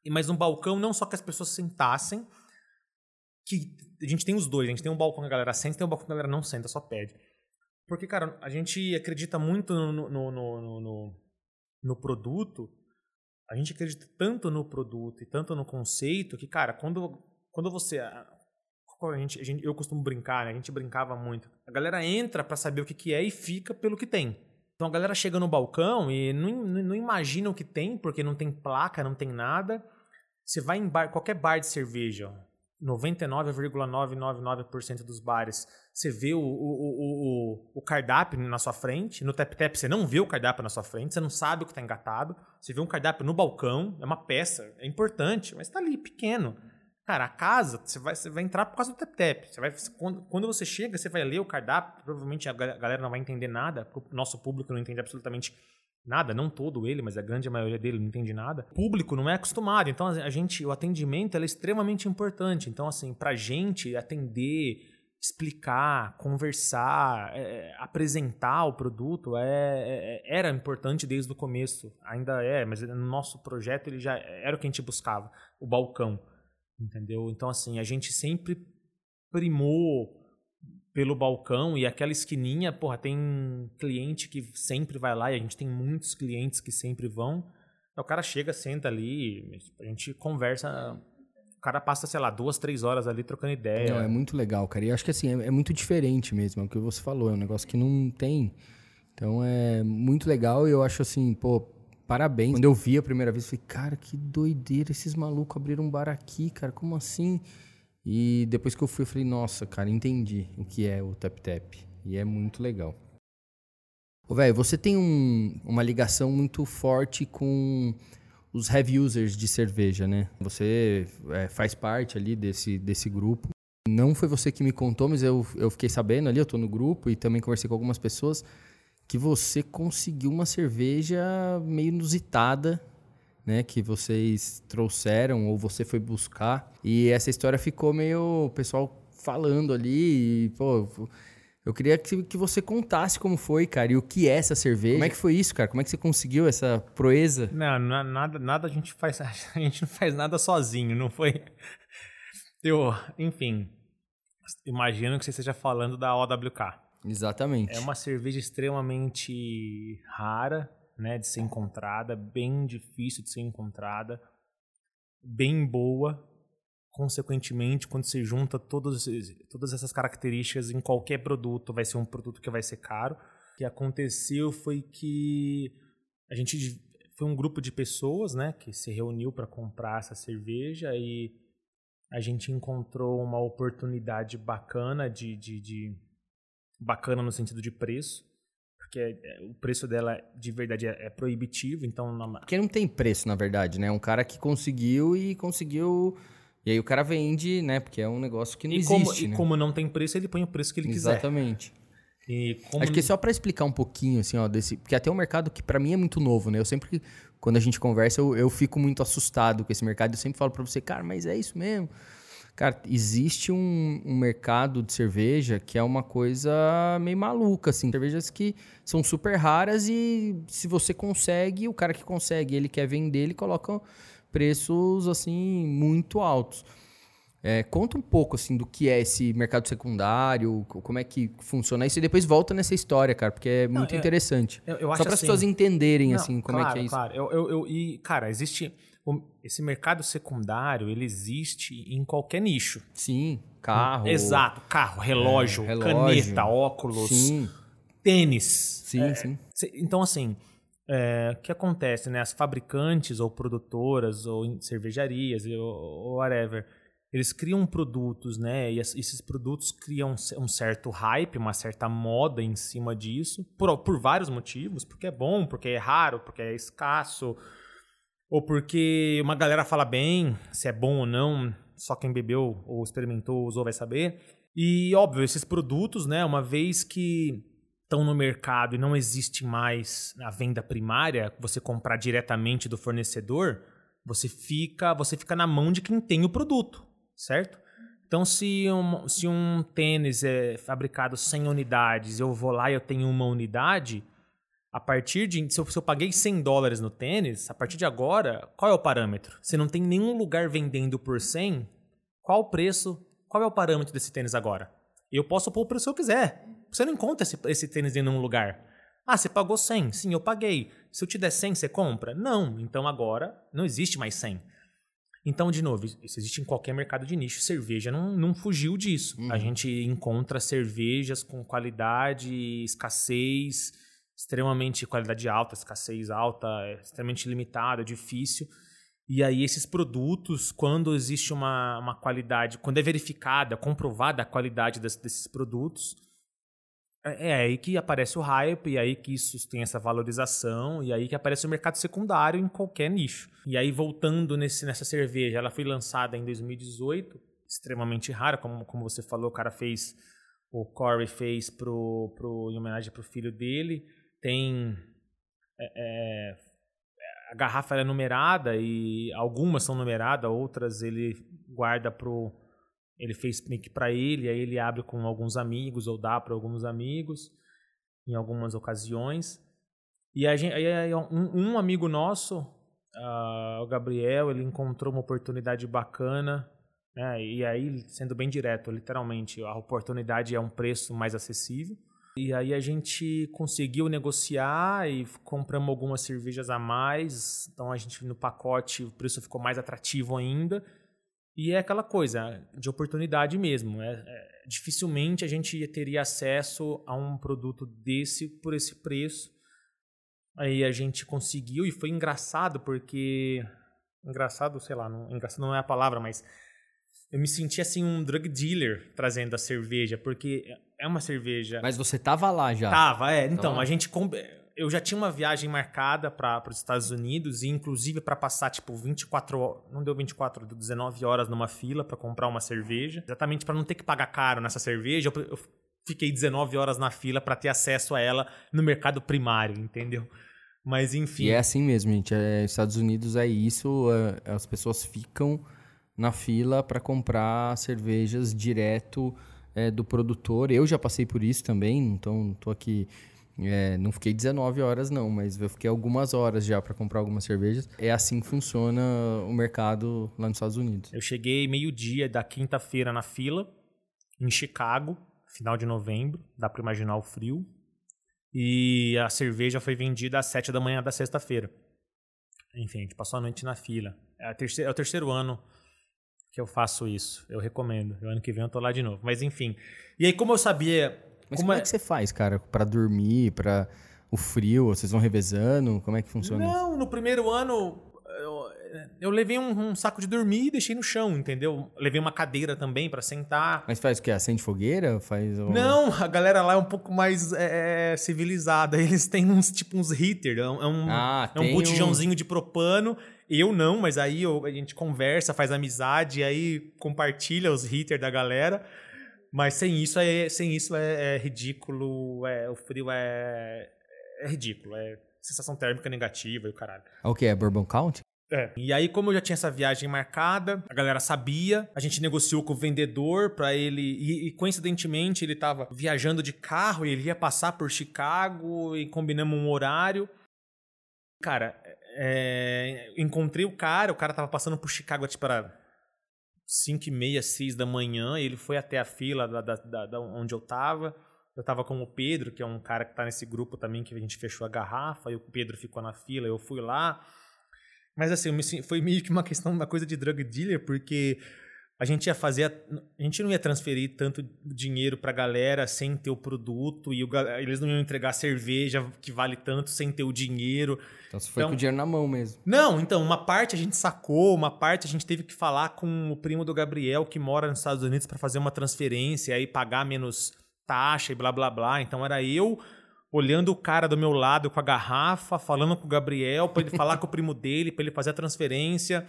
mas um balcão não só que as pessoas sentassem, que a gente tem os dois, a gente tem um balcão que a galera senta tem um balcão que a galera não senta, só pede. Porque, cara, a gente acredita muito no, no, no, no, no produto, a gente acredita tanto no produto e tanto no conceito que, cara, quando, quando você. A gente, a gente, eu costumo brincar, né? A gente brincava muito. A galera entra para saber o que, que é e fica pelo que tem. Então a galera chega no balcão e não, não, imagina o que tem, porque não tem placa, não tem nada. Você vai em bar, qualquer bar de cerveja, 99,999% dos bares, você vê o, o, o, o, cardápio na sua frente. No Tap Tap você não vê o cardápio na sua frente, você não sabe o que está engatado. Você vê um cardápio no balcão, é uma peça, é importante, mas está ali, pequeno. Cara, a casa, você vai, você vai entrar por causa do Tap Tap. Você vai, quando, quando você chega, você vai ler o cardápio, provavelmente a galera não vai entender nada, o nosso público não entende absolutamente nada, não todo ele, mas a grande maioria dele não entende nada. O público não é acostumado, então a gente, o atendimento é extremamente importante. Então assim, pra gente atender, explicar, conversar, é, apresentar o produto é, é, era importante desde o começo, ainda é, mas no nosso projeto ele já era o que a gente buscava, o balcão, entendeu? Então assim, a gente sempre primou pelo balcão e aquela esquininha, porra, tem cliente que sempre vai lá e a gente tem muitos clientes que sempre vão. o cara chega, senta ali, a gente conversa. O cara passa, sei lá, duas, três horas ali trocando ideia. Não, é muito legal, cara. E acho que assim, é, é muito diferente mesmo, é o que você falou, é um negócio que não tem. Então é muito legal e eu acho assim, pô, parabéns. Quando eu vi a primeira vez, eu falei, cara, que doideira, esses malucos abriram um bar aqui, cara, como assim? E depois que eu fui, eu falei, nossa, cara, entendi o que é o Tap Tap. E é muito legal. Ô, velho, você tem um, uma ligação muito forte com os heavy users de cerveja, né? Você é, faz parte ali desse, desse grupo. Não foi você que me contou, mas eu, eu fiquei sabendo ali, eu tô no grupo e também conversei com algumas pessoas, que você conseguiu uma cerveja meio inusitada né, que vocês trouxeram ou você foi buscar. E essa história ficou meio o pessoal falando ali, e, pô, Eu queria que, que você contasse como foi, cara, e o que é essa cerveja. Como é que foi isso, cara? Como é que você conseguiu essa proeza? Não, nada, nada a gente faz. A gente não faz nada sozinho, não foi. Eu, enfim, imagino que você esteja falando da OWK. Exatamente. É uma cerveja extremamente rara, né, de ser encontrada, bem difícil de ser encontrada, bem boa. Consequentemente, quando você junta todos, todas essas características em qualquer produto, vai ser um produto que vai ser caro. O que aconteceu foi que a gente foi um grupo de pessoas, né, que se reuniu para comprar essa cerveja e a gente encontrou uma oportunidade bacana de, de, de bacana no sentido de preço porque é, o preço dela de verdade é, é proibitivo, então... Não... Porque não tem preço, na verdade, né? Um cara que conseguiu e conseguiu... E aí o cara vende, né? Porque é um negócio que não e existe, como, né? E como não tem preço, ele põe o preço que ele Exatamente. quiser. Exatamente. Acho que só para explicar um pouquinho, assim, ó, desse... Porque até um mercado que para mim é muito novo, né? Eu sempre, quando a gente conversa, eu, eu fico muito assustado com esse mercado. Eu sempre falo para você, cara, mas é isso mesmo? Cara, existe um, um, mercado de cerveja que é uma coisa meio maluca, assim. Cervejas que são super raras e se você consegue, o cara que consegue, ele quer vender, ele coloca preços, assim, muito altos. É, conta um pouco, assim, do que é esse mercado secundário, como é que funciona isso e depois volta nessa história, cara, porque é muito Não, interessante. Eu, eu Só para as assim, pessoas entenderem, Não, assim, como claro, é que é isso. Claro, eu, eu, eu, e, cara, existe esse mercado secundário ele existe em qualquer nicho. Sim, carro. Exato, carro, relógio, é, relógio caneta, óculos, sim. tênis. Sim, é, sim. Então, assim, é, o que acontece, né? As fabricantes ou produtoras ou cervejarias ou, ou whatever, eles criam produtos, né? E esses produtos criam um certo hype, uma certa moda em cima disso, por, por vários motivos, porque é bom, porque é raro, porque é escasso, ou porque uma galera fala bem, se é bom ou não, só quem bebeu ou experimentou, usou vai saber. E óbvio, esses produtos, né, uma vez que estão no mercado e não existe mais a venda primária, você comprar diretamente do fornecedor, você fica, você fica na mão de quem tem o produto, certo? Então, se um, se um tênis é fabricado 100 unidades, eu vou lá e eu tenho uma unidade, a partir de. Se eu, se eu, paguei 100 dólares no tênis, a partir de agora, qual é o parâmetro? Se não tem nenhum lugar vendendo por 100, qual o preço? Qual é o parâmetro desse tênis agora? Eu posso pôr o preço que eu quiser. Você não encontra esse, esse tênis em nenhum lugar. Ah, você pagou 100. Sim, eu paguei. Se eu te der 100, você compra? Não. Então agora não existe mais 100. Então, de novo, isso existe em qualquer mercado de nicho. Cerveja não, não fugiu disso. Uhum. A gente encontra cervejas com qualidade, escassez extremamente qualidade alta, escassez alta, é extremamente limitado, é difícil. E aí esses produtos, quando existe uma, uma qualidade, quando é verificada, comprovada a qualidade des, desses produtos, é, é, aí que aparece o hype, e aí que isso tem essa valorização, e aí que aparece o mercado secundário em qualquer nicho. E aí voltando nesse, nessa cerveja, ela foi lançada em 2018, extremamente rara, como, como você falou, o cara fez, o Corey fez pro, pro, em homenagem pro filho dele, tem é, é, a garrafa é numerada e algumas são numeradas, outras ele guarda pro ele fez meio para ele, aí ele abre com alguns amigos ou dá para alguns amigos em algumas ocasiões. E a gente, aí um, um amigo nosso, uh, o Gabriel, ele encontrou uma oportunidade bacana, né? E aí, sendo bem direto, literalmente, a oportunidade é um preço mais acessível. E aí a gente conseguiu negociar e compramos algumas cervejas a mais. Então a gente no pacote o preço ficou mais atrativo ainda. E é aquela coisa de oportunidade mesmo. É, é, dificilmente a gente teria acesso a um produto desse por esse preço. Aí a gente conseguiu e foi engraçado porque engraçado, sei lá, não, engraçado não é a palavra, mas eu me senti assim um drug dealer trazendo a cerveja, porque é uma cerveja. Mas você tava lá já? Tava, é. Então, a gente. Eu já tinha uma viagem marcada para os Estados Unidos, e inclusive para passar, tipo, 24 Não deu 24, deu 19 horas numa fila para comprar uma cerveja. Exatamente para não ter que pagar caro nessa cerveja. Eu, eu fiquei 19 horas na fila para ter acesso a ela no mercado primário, entendeu? Mas enfim. E é assim mesmo, gente. É, Estados Unidos é isso. É, as pessoas ficam na fila para comprar cervejas direto é, do produtor. Eu já passei por isso também, então tô aqui. É, não fiquei 19 horas, não, mas eu fiquei algumas horas já para comprar algumas cervejas. É assim que funciona o mercado lá nos Estados Unidos. Eu cheguei meio-dia da quinta-feira na fila, em Chicago, final de novembro, dá para imaginar o frio. E a cerveja foi vendida às 7 da manhã da sexta-feira. Enfim, a gente passou a noite na fila. É, é o terceiro ano que eu faço isso. Eu recomendo. O ano que vem eu tô lá de novo. Mas enfim. E aí, como eu sabia. Mas como, como é... é que você faz, cara? para dormir, para o frio? Vocês vão revezando? Como é que funciona Não, isso? no primeiro ano eu, eu levei um, um, saco de dormir e deixei no chão, entendeu? Levei uma cadeira também para sentar. Mas faz o quê? Acende fogueira? Faz Não, a galera lá é um pouco mais é, é civilizada. Eles têm uns tipo uns heater, é um, ah, é um botijãozinho um... de propano eu não, mas aí eu, a gente conversa, faz amizade, aí compartilha os hitters da galera. Mas sem isso é, sem isso é, é ridículo, é, o frio é, é ridículo, é sensação térmica negativa e o caralho. É o que? É Bourbon Count? É. E aí, como eu já tinha essa viagem marcada, a galera sabia, a gente negociou com o vendedor para ele. E, e, coincidentemente, ele tava viajando de carro e ele ia passar por Chicago e combinamos um horário. Cara, é, encontrei o cara, o cara tava passando por Chicago, tipo, era 5 e meia, 6 da manhã, ele foi até a fila da, da, da, da, onde eu tava. Eu tava com o Pedro, que é um cara que tá nesse grupo também, que a gente fechou a garrafa, e o Pedro ficou na fila, eu fui lá. Mas assim, foi meio que uma questão, uma coisa de drug dealer, porque a gente ia fazer. A, a gente não ia transferir tanto dinheiro pra galera sem ter o produto, e o, eles não iam entregar cerveja que vale tanto sem ter o dinheiro. Então você foi então, com o dinheiro na mão mesmo. Não, então, uma parte a gente sacou, uma parte a gente teve que falar com o primo do Gabriel, que mora nos Estados Unidos, para fazer uma transferência e pagar menos taxa e blá blá blá. Então era eu olhando o cara do meu lado com a garrafa, falando com o Gabriel, para ele falar com o primo dele, para ele fazer a transferência.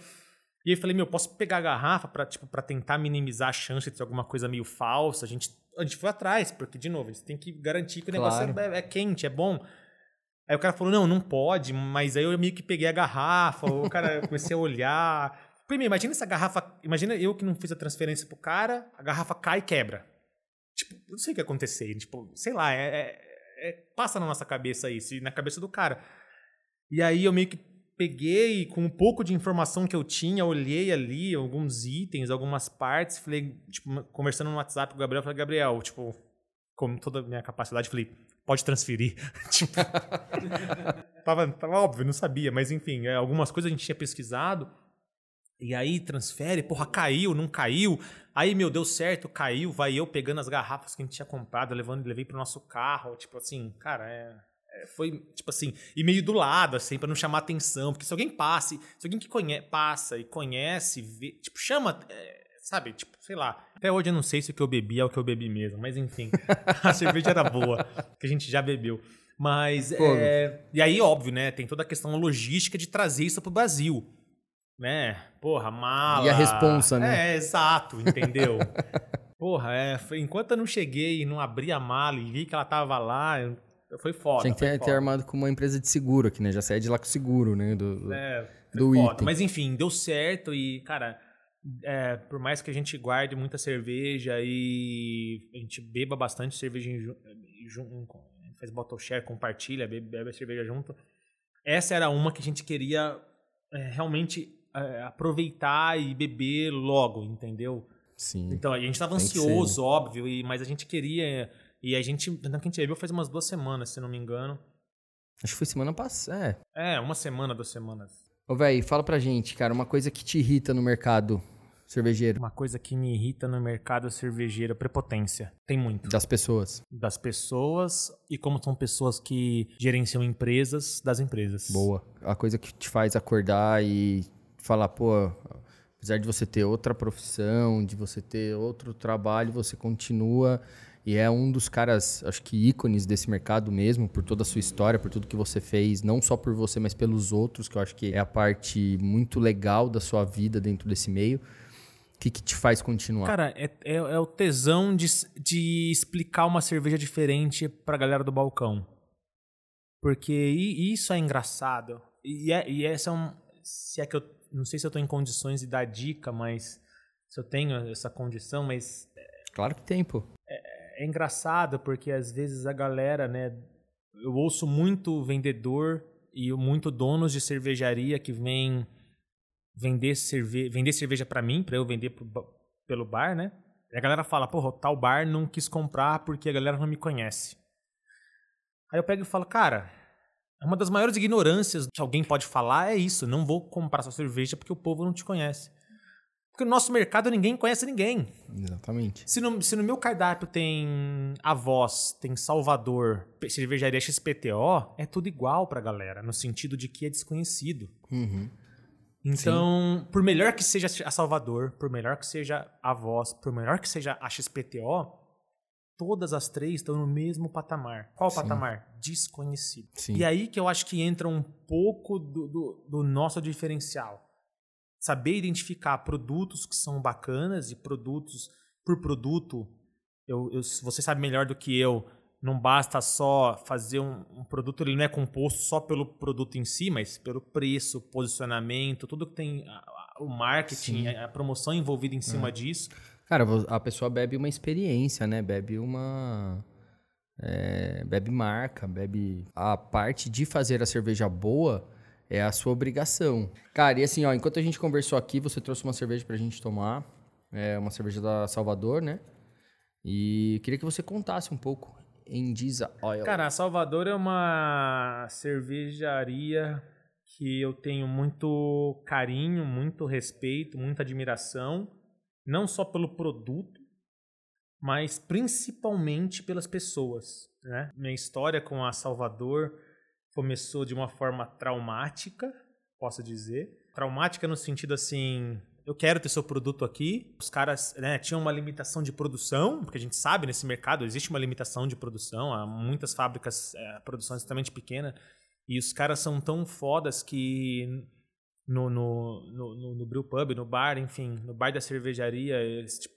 E aí eu falei, meu, posso pegar a garrafa para tipo, pra tentar minimizar a chance de ter alguma coisa meio falsa? A gente, a gente foi atrás, porque, de novo, a gente tem que garantir que o claro. negócio é, é, quente, é bom. Aí o cara falou, não, não pode, mas aí eu meio que peguei a garrafa, o cara comecei a olhar. Primeiro, imagina essa garrafa, imagina eu que não fiz a transferência pro cara, a garrafa cai e quebra. Tipo, não sei o que ia acontecer, tipo, sei lá, é, é, é passa na nossa cabeça isso, e na cabeça do cara. E aí eu meio que peguei com um pouco de informação que eu tinha, olhei ali alguns itens, algumas partes, falei, tipo, conversando no WhatsApp com o Gabriel, falei, Gabriel, tipo, com toda a minha capacidade, falei, pode transferir. tipo, tava, tava óbvio, não sabia, mas enfim, é, algumas coisas a gente tinha pesquisado. E aí transfere, porra, caiu, não caiu. Aí, meu, deu certo, caiu, vai eu pegando as garrafas que a gente tinha comprado, levando, levei pro nosso carro, tipo assim, cara, é é, foi, tipo assim, e meio do lado, assim, para não chamar atenção. Porque se alguém passe, se alguém que conhece, passa e conhece, vê, tipo, chama, é, sabe, tipo, sei lá. Até hoje eu não sei se o que eu bebi é o que eu bebi mesmo, mas enfim, a cerveja era boa, que a gente já bebeu. Mas, é, e aí, óbvio, né, tem toda a questão logística de trazer isso pro Brasil. Né? Porra, mala. E a responsa, né? É, exato, entendeu? Porra, é, enquanto eu não cheguei e não abri a mala e vi que ela tava lá, foi foda. Tinha que ter, ter, armado com uma empresa de seguro aqui, né? Já sai de lá com seguro, né? Do, é, do foda. item. Mas enfim, deu certo e, cara, é, por mais que a gente guarde muita cerveja e a gente beba bastante cerveja junto, faz bottle share, compartilha, bebe, bebe a cerveja junto. Essa era uma que a gente queria é, realmente é, aproveitar e beber logo, entendeu? Sim. Então a gente estava ansioso, ser, né? óbvio, e, mas a gente queria e a gente, na que a gente bebeu faz umas duas semanas, se não me engano. Acho que foi semana passada. É. é, uma semana, duas semanas. Ô, velho, fala pra gente, cara, uma coisa que te irrita no mercado cervejeiro. Uma coisa que me irrita no mercado cervejeiro é prepotência. Tem muito. Das pessoas. Das pessoas e como são pessoas que gerenciam empresas das empresas. Boa. A coisa que te faz acordar e falar, pô, apesar de você ter outra profissão, de você ter outro trabalho, você continua e é um dos caras, acho que ícones desse mercado mesmo, por toda a sua história, por tudo que você fez, não só por você, mas pelos outros, que eu acho que é a parte muito legal da sua vida dentro desse meio. O que, que te faz continuar? Cara, é, é, é o tesão de, de explicar uma cerveja diferente pra galera do balcão. Porque isso é engraçado. E, é, e essa é um. Se é que eu. Não sei se eu tô em condições de dar dica, mas. Se eu tenho essa condição, mas Claro que tem, pô. É, é engraçado porque às vezes a galera, né? Eu ouço muito vendedor e muito donos de cervejaria que vem vender, cerve vender cerveja para mim, para eu vender pro, pelo bar, né? E a galera fala, porra, tal bar não quis comprar porque a galera não me conhece. Aí eu pego e falo, cara, uma das maiores ignorâncias que alguém pode falar é isso, não vou comprar sua cerveja porque o povo não te conhece. Porque no nosso mercado ninguém conhece ninguém. Exatamente. Se no, se no meu cardápio tem Avós, tem Salvador, cervejaria XPTO, é tudo igual pra galera, no sentido de que é desconhecido. Uhum. Então, Sim. por melhor que seja a Salvador, por melhor que seja a Voz, por melhor que seja a XPTO, todas as três estão no mesmo patamar. Qual Sim. patamar? Desconhecido. Sim. E aí que eu acho que entra um pouco do, do, do nosso diferencial. Saber identificar produtos que são bacanas e produtos por produto. Eu, eu, você sabe melhor do que eu não basta só fazer um, um, produto, ele não é composto só pelo produto em si, mas pelo preço, posicionamento, tudo que tem a, a, o marketing, a, a, promoção envolvida em cima é. disso. Cara, a pessoa bebe uma experiência, né? Bebe uma. É, bebe marca, bebe. A parte de fazer a cerveja boa é a sua obrigação. Cara, e assim, ó, enquanto a gente conversou aqui, você trouxe uma cerveja pra gente tomar. É uma cerveja da Salvador, né? E queria que você contasse um pouco Endisa Oil. Cara, a Salvador é uma cervejaria que eu tenho muito carinho, muito respeito, muita admiração, não só pelo produto, mas principalmente pelas pessoas. Né? Minha história com a Salvador começou de uma forma traumática, posso dizer. Traumática no sentido assim, eu quero ter seu produto aqui. Os caras né, tinham uma limitação de produção, porque a gente sabe nesse mercado existe uma limitação de produção. Há muitas fábricas, é, produção extremamente pequena. E os caras são tão fodas que no, no, no, no, no brew pub, no bar, enfim, no bar da cervejaria, eles, tipo,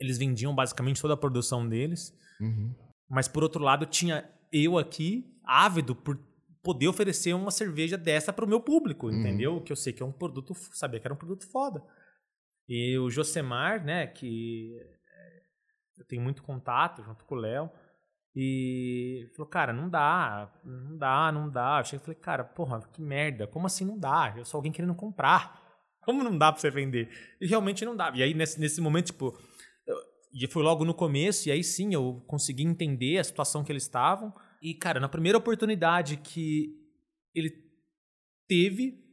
eles vendiam basicamente toda a produção deles. Uhum. Mas por outro lado, tinha eu aqui, ávido por poder oferecer uma cerveja dessa para o meu público, uhum. entendeu? Que eu sei que é um produto, sabia que era um produto foda. E o Josemar, né, que é, eu tenho muito contato junto com o Léo, e falou, cara, não dá, não dá, não dá. Eu cheguei e falei, cara, porra, que merda, como assim não dá? Eu sou alguém querendo comprar. Como não dá para você vender? E realmente não dá. E aí, nesse, nesse momento, tipo, eu, e foi logo no começo, e aí sim eu consegui entender a situação que eles estavam. E, cara, na primeira oportunidade que ele teve,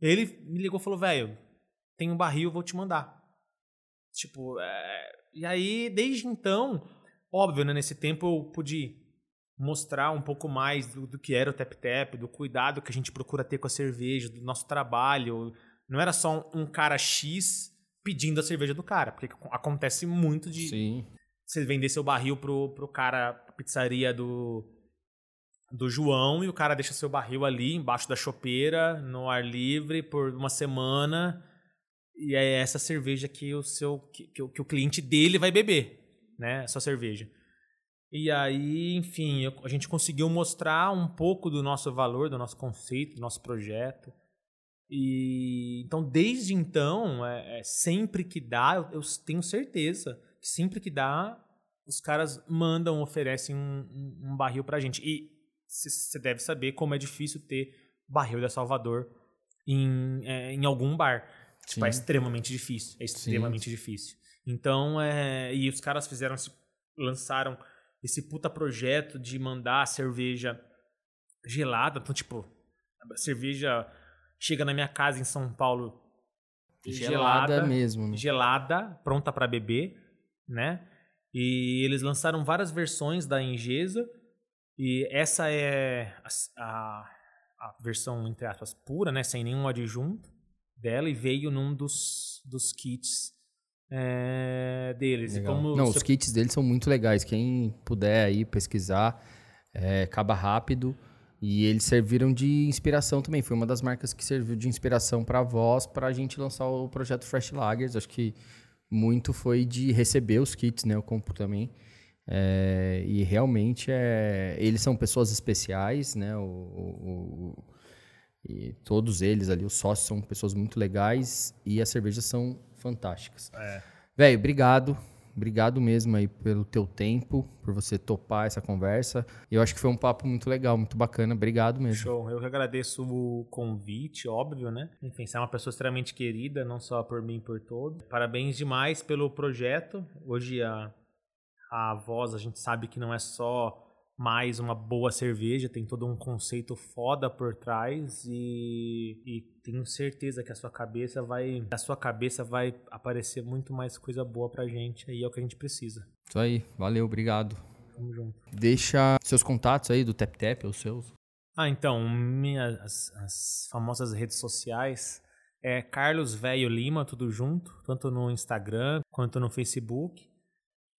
ele me ligou e falou: velho, tem um barril, vou te mandar. Tipo, é... e aí, desde então, óbvio, né, nesse tempo eu pude mostrar um pouco mais do, do que era o Tap Tap, do cuidado que a gente procura ter com a cerveja, do nosso trabalho. Não era só um, um cara X pedindo a cerveja do cara, porque acontece muito de Sim. você vender seu barril pro, pro cara, pizzaria do do João e o cara deixa seu barril ali embaixo da chopeira, no ar livre, por uma semana. E é essa cerveja que o seu que, que, que o cliente dele vai beber, né? Essa cerveja. E aí, enfim, a gente conseguiu mostrar um pouco do nosso valor, do nosso conceito, do nosso projeto. E então, desde então, é, é, sempre que dá, eu, eu, tenho certeza que sempre que dá, os caras mandam, oferecem um, um, um barril pra gente. E você deve saber como é difícil ter barril da Salvador em, é, em algum bar. Tipo, é extremamente difícil. É extremamente Sim. difícil. Então, é, e os caras fizeram, lançaram esse puta projeto de mandar cerveja gelada. Então, tipo, a cerveja chega na minha casa em São Paulo gelada, gelada mesmo. Né? Gelada, pronta para beber, né? E eles lançaram várias versões da Engesa e essa é a, a, a, versão, entre aspas, pura, né? Sem nenhum adjunto dela e veio num dos, dos kits é, deles. Não, você... os kits deles são muito legais. Quem puder aí pesquisar, é, acaba rápido. E eles serviram de inspiração também. Foi uma das marcas que serviu de inspiração para a voz para a gente lançar o projeto Fresh Lagers. Acho que muito foi de receber os kits, né? Eu compro também. É, e realmente é, eles são pessoas especiais, né? O, o, o, e todos eles ali, os sócios são pessoas muito legais e as cervejas são fantásticas. É. Velho, obrigado. Obrigado mesmo aí pelo teu tempo, por você topar essa conversa. Eu acho que foi um papo muito legal, muito bacana. Obrigado mesmo. Show. Eu que agradeço o convite, óbvio, né? Enfim, você é uma pessoa extremamente querida, não só por mim, por todos. Parabéns demais pelo projeto. Hoje a, a voz, a gente sabe que não é só mais uma boa cerveja, tem todo um conceito foda por trás e, e, tenho certeza que a sua cabeça vai, a sua cabeça vai aparecer muito mais coisa boa pra gente e é o que a gente precisa. Isso aí, valeu, obrigado. Tamo junto. Deixa seus contatos aí do Tap Tap, os seus. Ah, então, minhas as, as famosas redes sociais é Carlos Velho Lima, tudo junto, tanto no Instagram quanto no Facebook.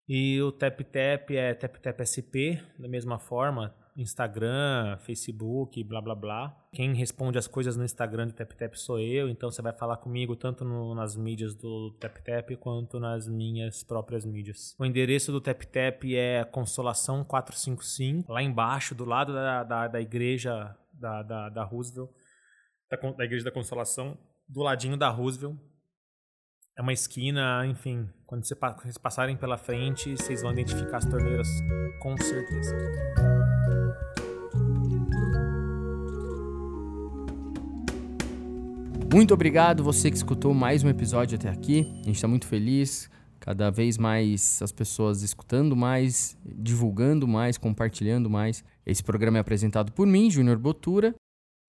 E o Tap Tap é Tap Tap SP, da mesma forma, Instagram, Facebook, blá blá blá. Quem responde as coisas no Instagram do Tap Tap sou eu, então você vai falar comigo tanto no, nas mídias do Tap Tap quanto nas minhas próprias mídias. O endereço do Tap Tap é Consolação 455, lá embaixo, do lado da, da, da igreja da, da, da Roosevelt, da, da igreja da Consolação, do ladinho da Roosevelt é uma esquina, enfim. Quando vocês passarem pela frente, vocês vão identificar as torneiras, com certeza. Muito obrigado você que escutou mais um episódio até aqui. A gente está muito feliz. Cada vez mais as pessoas escutando mais, divulgando mais, compartilhando mais. Esse programa é apresentado por mim, Júnior Botura,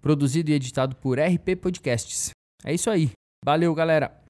produzido e editado por RP Podcasts. É isso aí. Valeu, galera!